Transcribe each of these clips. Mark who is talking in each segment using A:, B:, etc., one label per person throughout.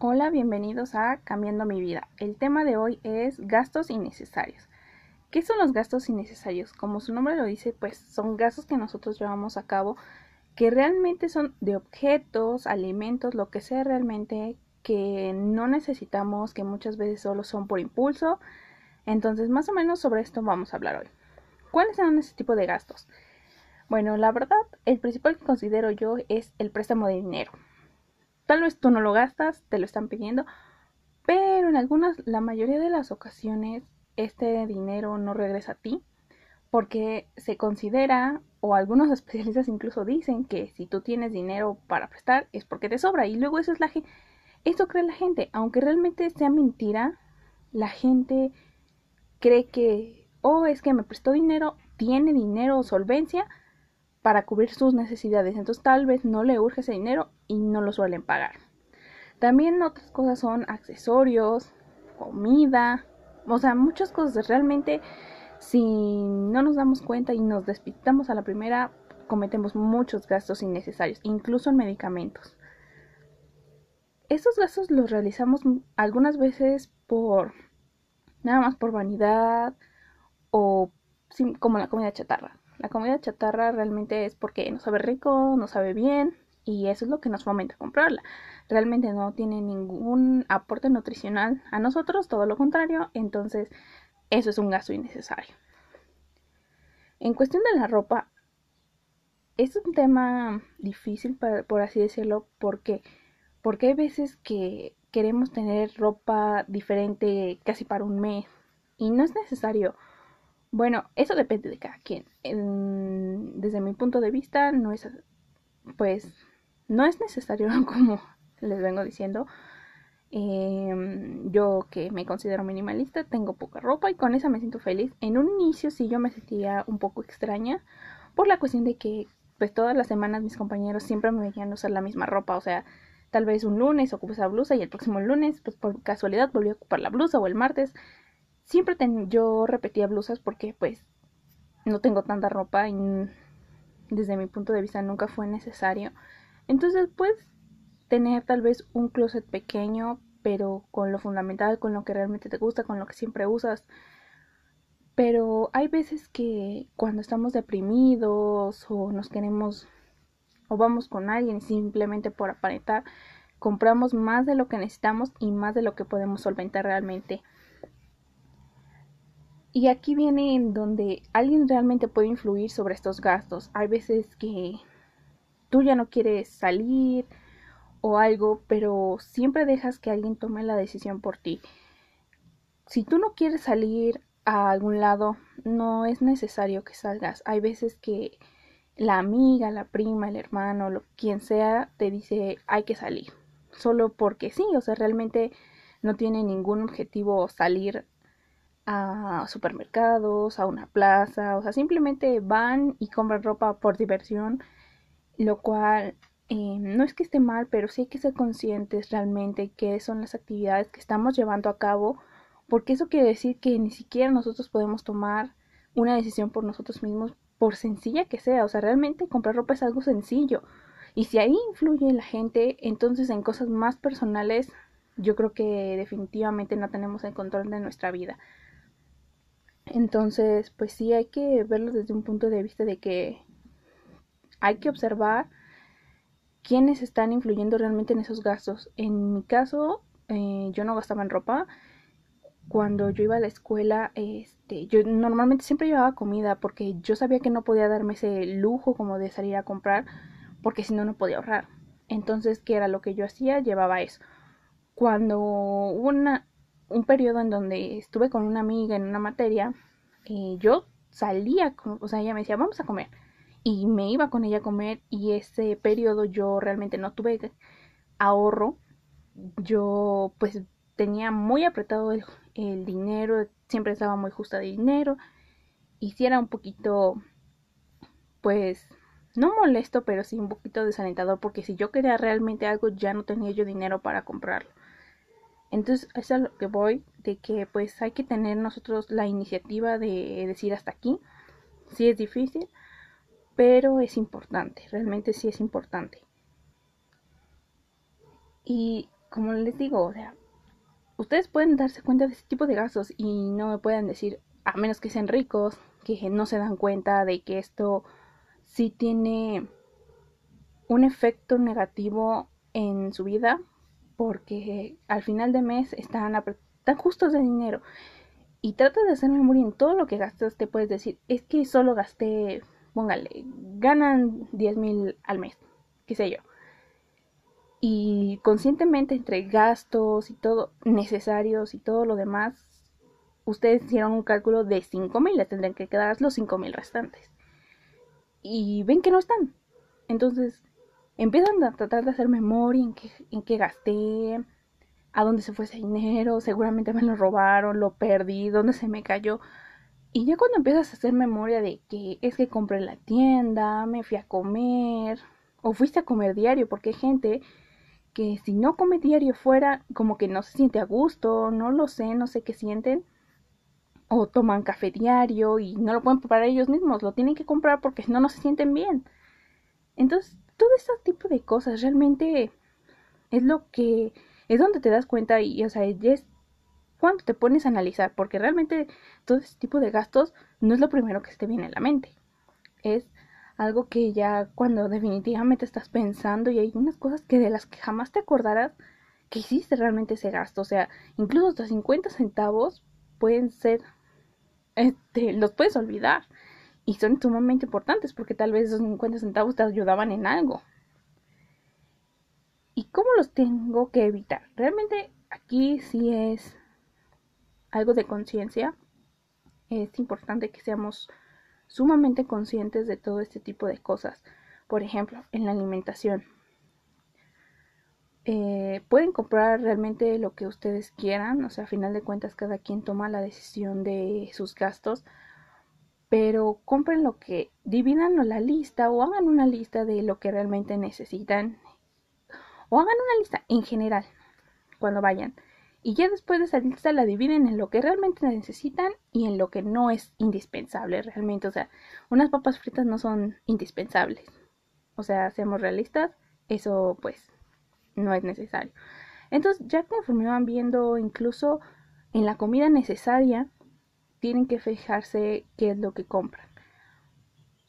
A: Hola, bienvenidos a Cambiando mi vida. El tema de hoy es gastos innecesarios. ¿Qué son los gastos innecesarios? Como su nombre lo dice, pues son gastos que nosotros llevamos a cabo que realmente son de objetos, alimentos, lo que sea realmente que no necesitamos, que muchas veces solo son por impulso. Entonces, más o menos sobre esto vamos a hablar hoy. ¿Cuáles son ese tipo de gastos? Bueno, la verdad, el principal que considero yo es el préstamo de dinero. Tal vez tú no lo gastas, te lo están pidiendo, pero en algunas, la mayoría de las ocasiones, este dinero no regresa a ti porque se considera, o algunos especialistas incluso dicen que si tú tienes dinero para prestar es porque te sobra. Y luego eso es la gente, esto cree la gente, aunque realmente sea mentira, la gente cree que, oh, es que me prestó dinero, tiene dinero o solvencia para cubrir sus necesidades. Entonces tal vez no le urge ese dinero y no lo suelen pagar. También otras cosas son accesorios, comida, o sea, muchas cosas. Realmente, si no nos damos cuenta y nos despistamos a la primera, cometemos muchos gastos innecesarios, incluso en medicamentos. Estos gastos los realizamos algunas veces por nada más por vanidad o como la comida chatarra. La comida chatarra realmente es porque no sabe rico, no sabe bien y eso es lo que nos fomenta comprarla. Realmente no tiene ningún aporte nutricional a nosotros, todo lo contrario, entonces eso es un gasto innecesario. En cuestión de la ropa, es un tema difícil, por así decirlo, porque porque hay veces que queremos tener ropa diferente casi para un mes y no es necesario bueno, eso depende de cada quien. desde mi punto de vista, no es, pues, no es necesario, como les vengo diciendo. Em, yo que me considero minimalista, tengo poca ropa y con esa me siento feliz. En un inicio sí yo me sentía un poco extraña por la cuestión de que pues todas las semanas mis compañeros siempre me veían usar la misma ropa, o sea, tal vez un lunes ocupo esa blusa y el próximo lunes pues por casualidad volví a ocupar la blusa o el martes siempre yo repetía blusas porque pues no tengo tanta ropa y desde mi punto de vista nunca fue necesario. Entonces puedes tener tal vez un closet pequeño, pero con lo fundamental, con lo que realmente te gusta, con lo que siempre usas. Pero hay veces que cuando estamos deprimidos o nos queremos o vamos con alguien simplemente por aparentar, compramos más de lo que necesitamos y más de lo que podemos solventar realmente. Y aquí viene en donde alguien realmente puede influir sobre estos gastos. Hay veces que tú ya no quieres salir o algo, pero siempre dejas que alguien tome la decisión por ti. Si tú no quieres salir a algún lado, no es necesario que salgas. Hay veces que la amiga, la prima, el hermano, lo, quien sea, te dice hay que salir. Solo porque sí, o sea, realmente no tiene ningún objetivo salir a supermercados, a una plaza, o sea, simplemente van y compran ropa por diversión, lo cual eh, no es que esté mal, pero sí hay que ser conscientes realmente qué son las actividades que estamos llevando a cabo, porque eso quiere decir que ni siquiera nosotros podemos tomar una decisión por nosotros mismos, por sencilla que sea, o sea, realmente comprar ropa es algo sencillo. Y si ahí influye la gente, entonces en cosas más personales, yo creo que definitivamente no tenemos el control de nuestra vida. Entonces, pues sí hay que verlo desde un punto de vista de que hay que observar quiénes están influyendo realmente en esos gastos. En mi caso, eh, yo no gastaba en ropa. Cuando yo iba a la escuela, este, yo normalmente siempre llevaba comida porque yo sabía que no podía darme ese lujo como de salir a comprar porque si no no podía ahorrar. Entonces, ¿qué era lo que yo hacía? Llevaba eso. Cuando una, un periodo en donde estuve con una amiga en una materia, eh, yo salía, o sea, ella me decía, vamos a comer. Y me iba con ella a comer y ese periodo yo realmente no tuve ahorro. Yo pues tenía muy apretado el, el dinero, siempre estaba muy justa de dinero. Y si era un poquito, pues, no molesto, pero sí un poquito desalentador porque si yo quería realmente algo ya no tenía yo dinero para comprarlo. Entonces, es a lo que voy, de que pues hay que tener nosotros la iniciativa de decir hasta aquí. Sí es difícil, pero es importante, realmente sí es importante. Y como les digo, o sea, ustedes pueden darse cuenta de ese tipo de gastos y no me puedan decir, a menos que sean ricos, que no se dan cuenta de que esto sí tiene un efecto negativo en su vida porque al final de mes están, están justos de dinero y trata de hacer memoria en todo lo que gastas, te puedes decir, es que solo gasté, póngale, ganan 10 mil al mes, qué sé yo. Y conscientemente entre gastos y todo necesarios y todo lo demás, ustedes hicieron un cálculo de 5 mil, les tendrían que quedar los 5 mil restantes. Y ven que no están. Entonces empiezan a tratar de hacer memoria en qué, en qué gasté, a dónde se fue ese dinero, seguramente me lo robaron, lo perdí, dónde se me cayó. Y ya cuando empiezas a hacer memoria de que es que compré en la tienda, me fui a comer, o fuiste a comer diario, porque hay gente que si no come diario fuera, como que no se siente a gusto, no lo sé, no sé qué sienten, o toman café diario y no lo pueden preparar ellos mismos, lo tienen que comprar porque no, no se sienten bien. Entonces, todo ese tipo de cosas realmente es lo que es donde te das cuenta y, o sea, es cuando te pones a analizar, porque realmente todo ese tipo de gastos no es lo primero que te viene a la mente. Es algo que ya cuando definitivamente estás pensando y hay unas cosas que de las que jamás te acordarás que hiciste realmente ese gasto. O sea, incluso hasta 50 centavos pueden ser, este, los puedes olvidar. Y son sumamente importantes porque tal vez esos 50 centavos te ayudaban en algo. ¿Y cómo los tengo que evitar? Realmente aquí sí es algo de conciencia. Es importante que seamos sumamente conscientes de todo este tipo de cosas. Por ejemplo, en la alimentación. Eh, pueden comprar realmente lo que ustedes quieran, o sea, a final de cuentas cada quien toma la decisión de sus gastos, pero compren lo que, dividan la lista o hagan una lista de lo que realmente necesitan o hagan una lista en general cuando vayan. Y ya después de esa lista la dividen en lo que realmente necesitan y en lo que no es indispensable realmente. O sea, unas papas fritas no son indispensables. O sea, seamos realistas, eso pues no es necesario. Entonces, ya conforme van viendo incluso en la comida necesaria, tienen que fijarse qué es lo que compran.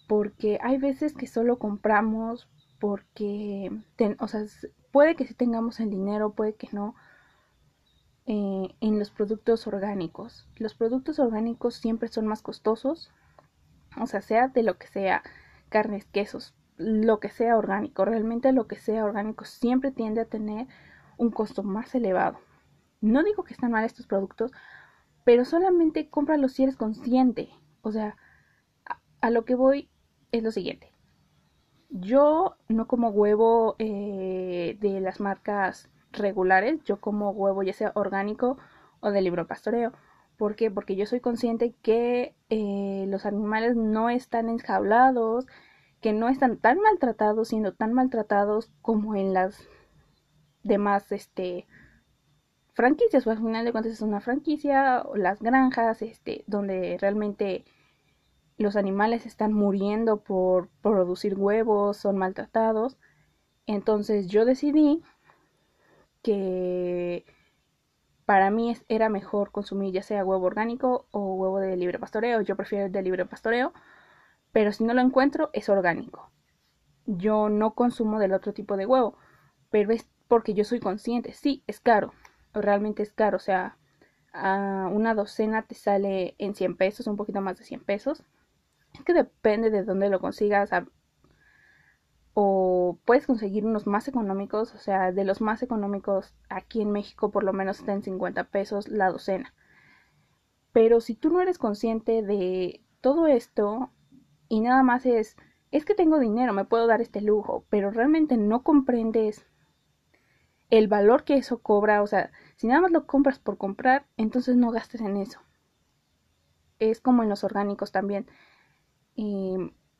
A: Porque hay veces que solo compramos porque, o sea, puede que sí tengamos el dinero, puede que no, eh, en los productos orgánicos. Los productos orgánicos siempre son más costosos, o sea, sea de lo que sea, carnes, quesos, lo que sea orgánico. Realmente lo que sea orgánico siempre tiende a tener un costo más elevado. No digo que están mal estos productos, pero solamente cómpralos si eres consciente. O sea, a lo que voy es lo siguiente. Yo no como huevo eh, de las marcas regulares, yo como huevo ya sea orgánico o de libro pastoreo. ¿Por qué? Porque yo soy consciente que eh, los animales no están enjaulados, que no están tan maltratados, siendo tan maltratados como en las demás este, franquicias. O al final de cuentas es una franquicia, las granjas, este, donde realmente los animales están muriendo por producir huevos, son maltratados. Entonces yo decidí que para mí era mejor consumir ya sea huevo orgánico o huevo de libre pastoreo. Yo prefiero el de libre pastoreo, pero si no lo encuentro es orgánico. Yo no consumo del otro tipo de huevo, pero es porque yo soy consciente. Sí, es caro, realmente es caro. O sea, una docena te sale en 100 pesos, un poquito más de 100 pesos. Es que depende de dónde lo consigas. o puedes conseguir unos más económicos. O sea, de los más económicos aquí en México por lo menos está en 50 pesos la docena. Pero si tú no eres consciente de todo esto y nada más es, es que tengo dinero, me puedo dar este lujo, pero realmente no comprendes el valor que eso cobra, o sea, si nada más lo compras por comprar, entonces no gastes en eso. Es como en los orgánicos también.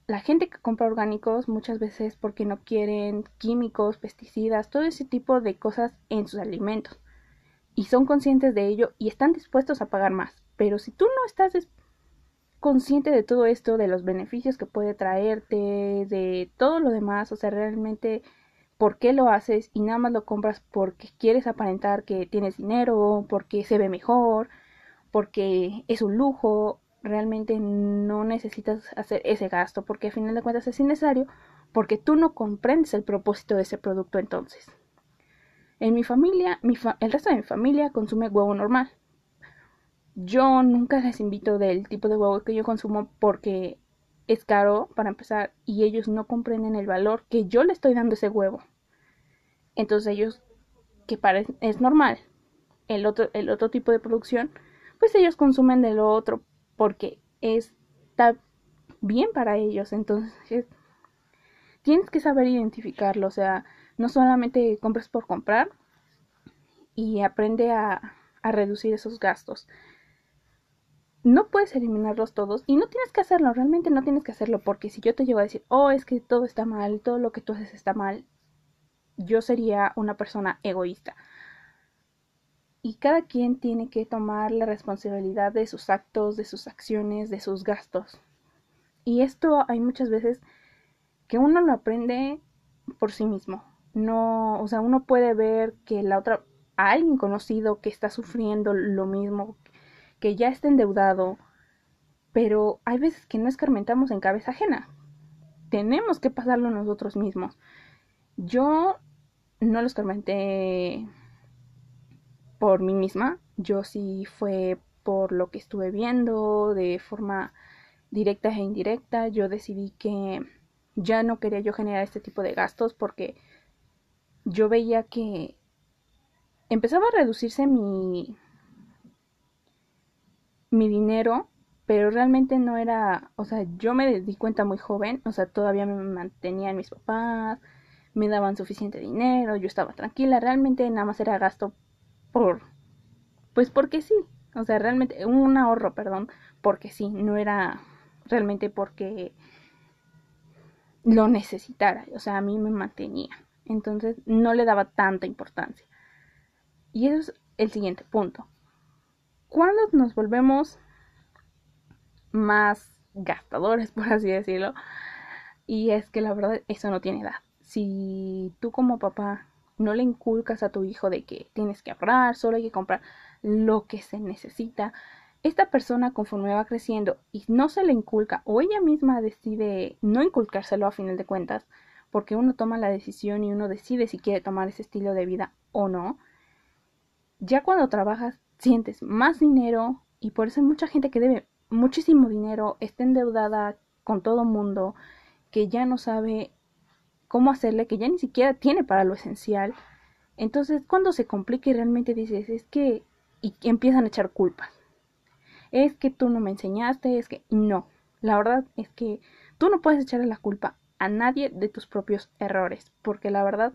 A: La gente que compra orgánicos muchas veces porque no quieren químicos, pesticidas, todo ese tipo de cosas en sus alimentos. Y son conscientes de ello y están dispuestos a pagar más. Pero si tú no estás consciente de todo esto, de los beneficios que puede traerte, de todo lo demás, o sea, realmente por qué lo haces y nada más lo compras porque quieres aparentar que tienes dinero, porque se ve mejor, porque es un lujo, realmente no necesitas hacer ese gasto porque a final de cuentas es innecesario porque tú no comprendes el propósito de ese producto entonces. En mi familia, el resto de mi familia consume huevo normal. Yo nunca les invito del tipo de huevo que yo consumo porque es caro para empezar y ellos no comprenden el valor que yo le estoy dando ese huevo. Entonces ellos, que parece, es normal, el otro, el otro tipo de producción, pues ellos consumen de lo otro porque está bien para ellos. Entonces tienes que saber identificarlo, o sea, no solamente compres por comprar y aprende a, a reducir esos gastos no puedes eliminarlos todos y no tienes que hacerlo, realmente no tienes que hacerlo porque si yo te llego a decir, oh, es que todo está mal, todo lo que tú haces está mal, yo sería una persona egoísta. Y cada quien tiene que tomar la responsabilidad de sus actos, de sus acciones, de sus gastos. Y esto hay muchas veces que uno lo aprende por sí mismo. No, o sea, uno puede ver que la otra, alguien conocido que está sufriendo lo mismo, que ya está endeudado, pero hay veces que no escarmentamos en cabeza ajena. Tenemos que pasarlo nosotros mismos. Yo no lo escarmenté por mí misma, yo sí fue por lo que estuve viendo de forma directa e indirecta. Yo decidí que ya no quería yo generar este tipo de gastos porque yo veía que empezaba a reducirse mi mi dinero, pero realmente no era, o sea, yo me di cuenta muy joven, o sea, todavía me mantenían mis papás, me daban suficiente dinero, yo estaba tranquila, realmente nada más era gasto por, pues porque sí, o sea, realmente un ahorro, perdón, porque sí, no era realmente porque lo necesitara, o sea, a mí me mantenía, entonces no le daba tanta importancia. Y eso es el siguiente punto cuando nos volvemos más gastadores, por así decirlo. Y es que la verdad eso no tiene edad. Si tú como papá no le inculcas a tu hijo de que tienes que ahorrar, solo hay que comprar lo que se necesita, esta persona conforme va creciendo y no se le inculca o ella misma decide no inculcárselo a final de cuentas, porque uno toma la decisión y uno decide si quiere tomar ese estilo de vida o no, ya cuando trabajas sientes más dinero y por eso hay mucha gente que debe muchísimo dinero, está endeudada con todo mundo, que ya no sabe cómo hacerle, que ya ni siquiera tiene para lo esencial. Entonces, cuando se complica y realmente dices, es que, y empiezan a echar culpas. Es que tú no me enseñaste, es que no. La verdad es que tú no puedes echarle la culpa a nadie de tus propios errores, porque la verdad,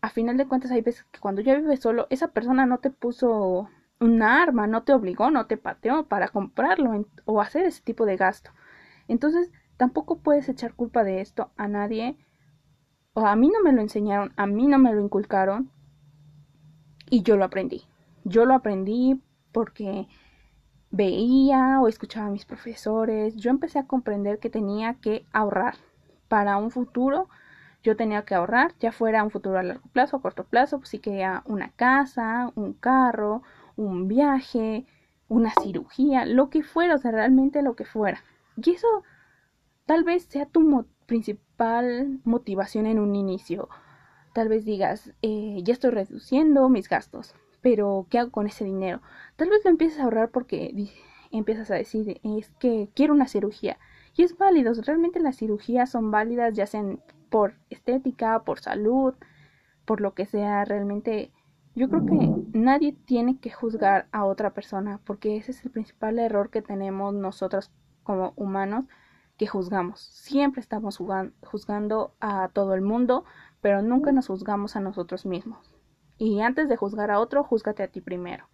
A: a final de cuentas hay veces que cuando ya vives solo, esa persona no te puso una arma, no te obligó, no te pateó para comprarlo o hacer ese tipo de gasto. Entonces, tampoco puedes echar culpa de esto a nadie. O a mí no me lo enseñaron, a mí no me lo inculcaron y yo lo aprendí. Yo lo aprendí porque veía o escuchaba a mis profesores. Yo empecé a comprender que tenía que ahorrar para un futuro. Yo tenía que ahorrar, ya fuera un futuro a largo plazo, a corto plazo, pues sí quería una casa, un carro, un viaje, una cirugía, lo que fuera, o sea, realmente lo que fuera. Y eso tal vez sea tu principal motivación en un inicio. Tal vez digas, eh, ya estoy reduciendo mis gastos, pero ¿qué hago con ese dinero? Tal vez lo empieces a ahorrar porque empiezas a decir, es que quiero una cirugía. Y es válido, realmente las cirugías son válidas, ya sean por estética, por salud, por lo que sea, realmente yo creo que nadie tiene que juzgar a otra persona porque ese es el principal error que tenemos nosotros como humanos que juzgamos. Siempre estamos juzgando a todo el mundo, pero nunca nos juzgamos a nosotros mismos. Y antes de juzgar a otro, júzgate a ti primero.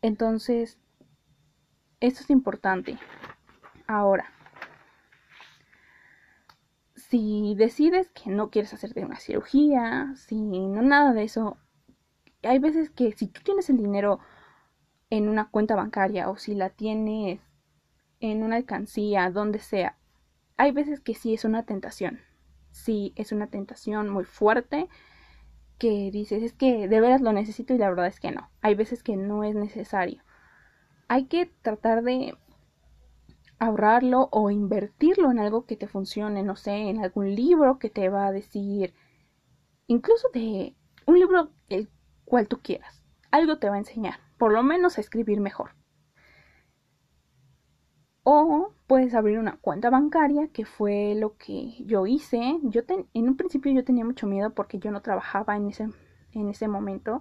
A: Entonces, esto es importante. Ahora, si decides que no quieres hacerte una cirugía, si no nada de eso, hay veces que si tú tienes el dinero en una cuenta bancaria o si la tienes en una alcancía, donde sea, hay veces que sí es una tentación. sí es una tentación muy fuerte que dices, es que de veras lo necesito y la verdad es que no. Hay veces que no es necesario. Hay que tratar de ahorrarlo o invertirlo en algo que te funcione, no sé, en algún libro que te va a decir, incluso de un libro cual tú quieras, algo te va a enseñar, por lo menos a escribir mejor. O puedes abrir una cuenta bancaria, que fue lo que yo hice. Yo en un principio yo tenía mucho miedo porque yo no trabajaba en ese, en ese momento.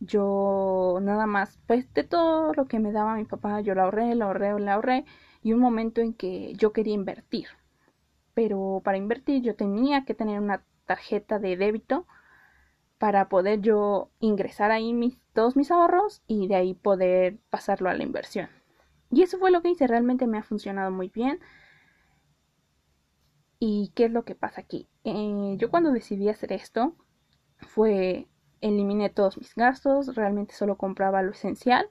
A: Yo nada más, pues de todo lo que me daba mi papá, yo lo ahorré, lo ahorré, lo ahorré. Y un momento en que yo quería invertir. Pero para invertir yo tenía que tener una tarjeta de débito para poder yo ingresar ahí mis, todos mis ahorros y de ahí poder pasarlo a la inversión. Y eso fue lo que hice, realmente me ha funcionado muy bien. ¿Y qué es lo que pasa aquí? Eh, yo cuando decidí hacer esto fue eliminé todos mis gastos, realmente solo compraba lo esencial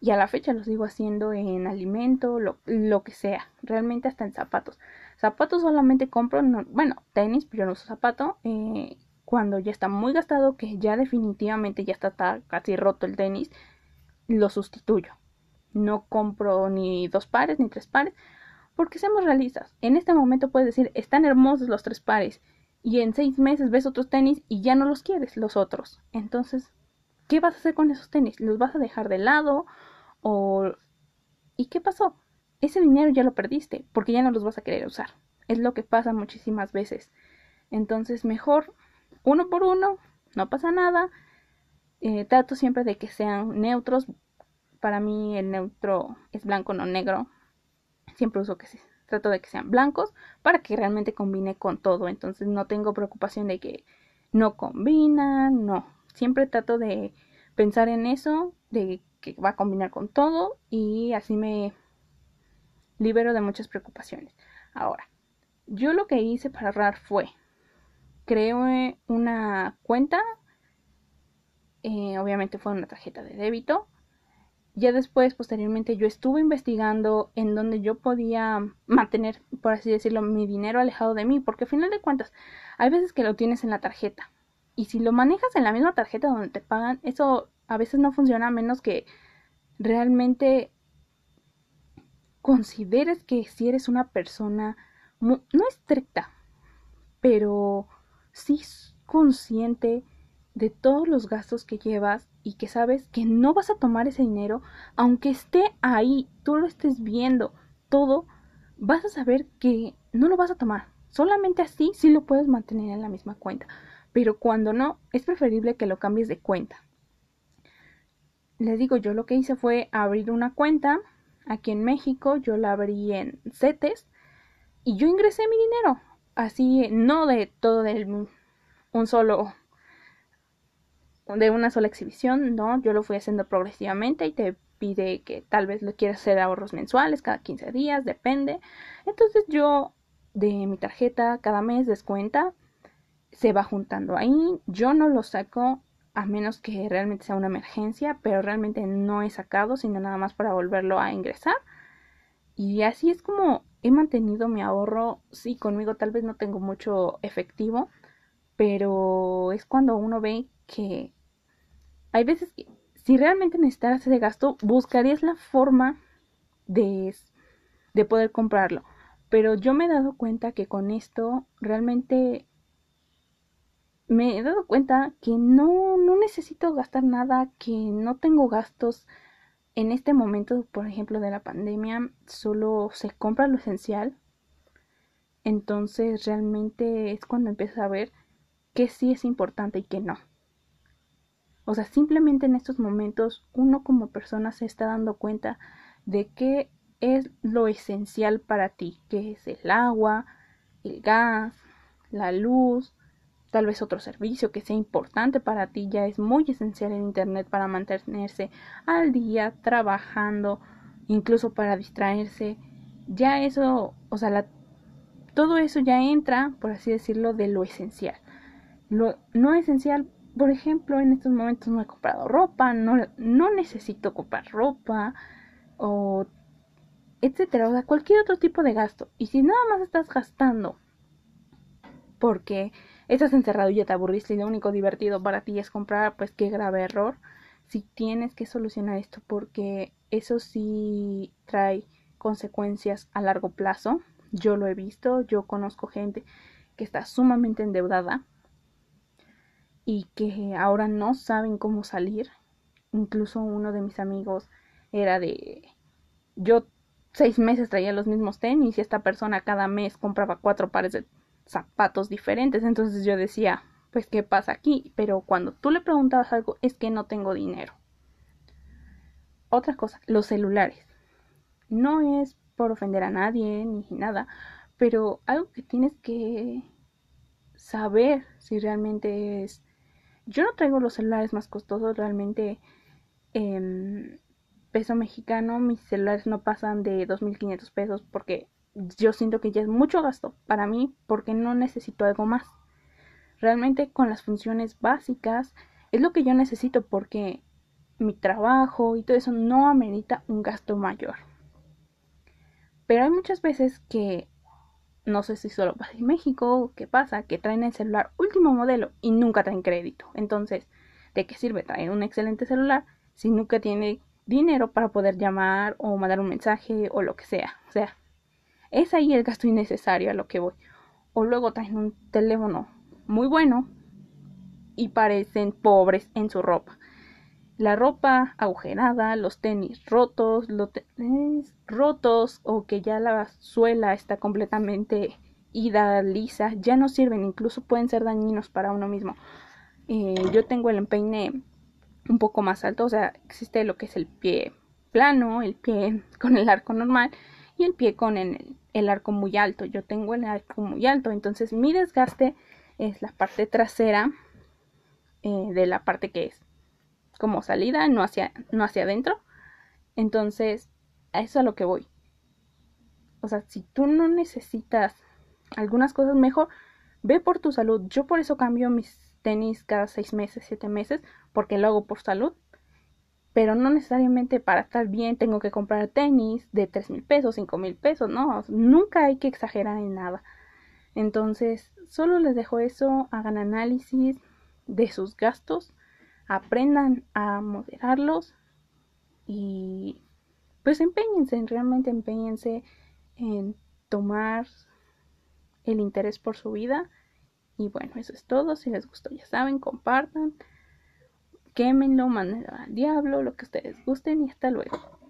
A: y a la fecha lo sigo haciendo en alimento, lo, lo que sea, realmente hasta en zapatos. Zapatos solamente compro, bueno, tenis, pero yo no uso zapato. Eh, cuando ya está muy gastado, que ya definitivamente ya está casi roto el tenis, lo sustituyo. No compro ni dos pares ni tres pares, porque seamos realistas. En este momento puedes decir, están hermosos los tres pares, y en seis meses ves otros tenis y ya no los quieres, los otros. Entonces, ¿qué vas a hacer con esos tenis? ¿Los vas a dejar de lado? ¿O... ¿Y qué pasó? Ese dinero ya lo perdiste, porque ya no los vas a querer usar. Es lo que pasa muchísimas veces. Entonces, mejor uno por uno, no pasa nada. Eh, trato siempre de que sean neutros, para mí el neutro es blanco, no negro. Siempre uso que sí. Trato de que sean blancos para que realmente combine con todo. Entonces no tengo preocupación de que no combinan, no. Siempre trato de pensar en eso, de que va a combinar con todo y así me libero de muchas preocupaciones. Ahora, yo lo que hice para ahorrar fue creé una cuenta, eh, obviamente fue una tarjeta de débito, ya después, posteriormente, yo estuve investigando en donde yo podía mantener, por así decirlo, mi dinero alejado de mí, porque al final de cuentas, hay veces que lo tienes en la tarjeta. Y si lo manejas en la misma tarjeta donde te pagan, eso a veces no funciona a menos que realmente consideres que si eres una persona no estricta, pero sí consciente de todos los gastos que llevas y que sabes que no vas a tomar ese dinero, aunque esté ahí, tú lo estés viendo, todo, vas a saber que no lo vas a tomar. Solamente así sí lo puedes mantener en la misma cuenta. Pero cuando no, es preferible que lo cambies de cuenta. Les digo, yo lo que hice fue abrir una cuenta aquí en México, yo la abrí en CETES y yo ingresé mi dinero. Así, no de todo del un solo de una sola exhibición, no, yo lo fui haciendo progresivamente y te pide que tal vez lo quieras hacer ahorros mensuales cada 15 días, depende. Entonces yo de mi tarjeta cada mes descuenta, se va juntando ahí, yo no lo saco a menos que realmente sea una emergencia, pero realmente no he sacado, sino nada más para volverlo a ingresar. Y así es como he mantenido mi ahorro. Sí, conmigo tal vez no tengo mucho efectivo, pero es cuando uno ve que hay veces que si realmente necesitas ese gasto, buscarías la forma de, de poder comprarlo. Pero yo me he dado cuenta que con esto realmente me he dado cuenta que no, no necesito gastar nada, que no tengo gastos en este momento, por ejemplo, de la pandemia, solo se compra lo esencial. Entonces realmente es cuando empiezas a ver que sí es importante y que no. O sea, simplemente en estos momentos uno como persona se está dando cuenta de qué es lo esencial para ti, que es el agua, el gas, la luz, tal vez otro servicio que sea importante para ti, ya es muy esencial el Internet para mantenerse al día, trabajando, incluso para distraerse. Ya eso, o sea, todo eso ya entra, por así decirlo, de lo esencial. Lo no esencial, por ejemplo, en estos momentos no he comprado ropa, no, no necesito comprar ropa, o etcétera, o sea, cualquier otro tipo de gasto. Y si nada más estás gastando porque estás encerrado y ya te aburriste y lo único divertido para ti es comprar, pues qué grave error. Si tienes que solucionar esto porque eso sí trae consecuencias a largo plazo. Yo lo he visto, yo conozco gente que está sumamente endeudada y que ahora no saben cómo salir. Incluso uno de mis amigos era de... Yo seis meses traía los mismos tenis y esta persona cada mes compraba cuatro pares de zapatos diferentes. Entonces yo decía, pues, ¿qué pasa aquí? Pero cuando tú le preguntabas algo, es que no tengo dinero. Otra cosa, los celulares. No es por ofender a nadie ni nada, pero algo que tienes que saber si realmente es... Yo no traigo los celulares más costosos, realmente en peso mexicano mis celulares no pasan de 2.500 pesos porque yo siento que ya es mucho gasto para mí porque no necesito algo más. Realmente con las funciones básicas es lo que yo necesito porque mi trabajo y todo eso no amerita un gasto mayor. Pero hay muchas veces que no sé si solo pasa en México, qué pasa, que traen el celular último modelo y nunca traen crédito. Entonces, ¿de qué sirve traer un excelente celular si nunca tiene dinero para poder llamar o mandar un mensaje o lo que sea? O sea, es ahí el gasto innecesario a lo que voy. O luego traen un teléfono muy bueno y parecen pobres en su ropa. La ropa agujerada, los tenis rotos, los tenis rotos o que ya la suela está completamente ida, lisa, ya no sirven, incluso pueden ser dañinos para uno mismo. Eh, yo tengo el empeine un poco más alto, o sea, existe lo que es el pie plano, el pie con el arco normal y el pie con el, el arco muy alto. Yo tengo el arco muy alto, entonces mi desgaste es la parte trasera eh, de la parte que es como salida, no hacia, no hacia adentro. Entonces, a eso a lo que voy. O sea, si tú no necesitas algunas cosas mejor, ve por tu salud. Yo por eso cambio mis tenis cada seis meses, siete meses, porque lo hago por salud pero no necesariamente para estar bien tengo que comprar tenis de tres mil pesos, cinco mil pesos, no, nunca hay que exagerar en nada. Entonces, solo les dejo eso, hagan análisis de sus gastos, aprendan a moderarlos y pues empeñense, realmente empeñense en tomar el interés por su vida. Y bueno, eso es todo. Si les gustó, ya saben, compartan quémenlo, mándenlo al diablo, lo que ustedes gusten y hasta luego.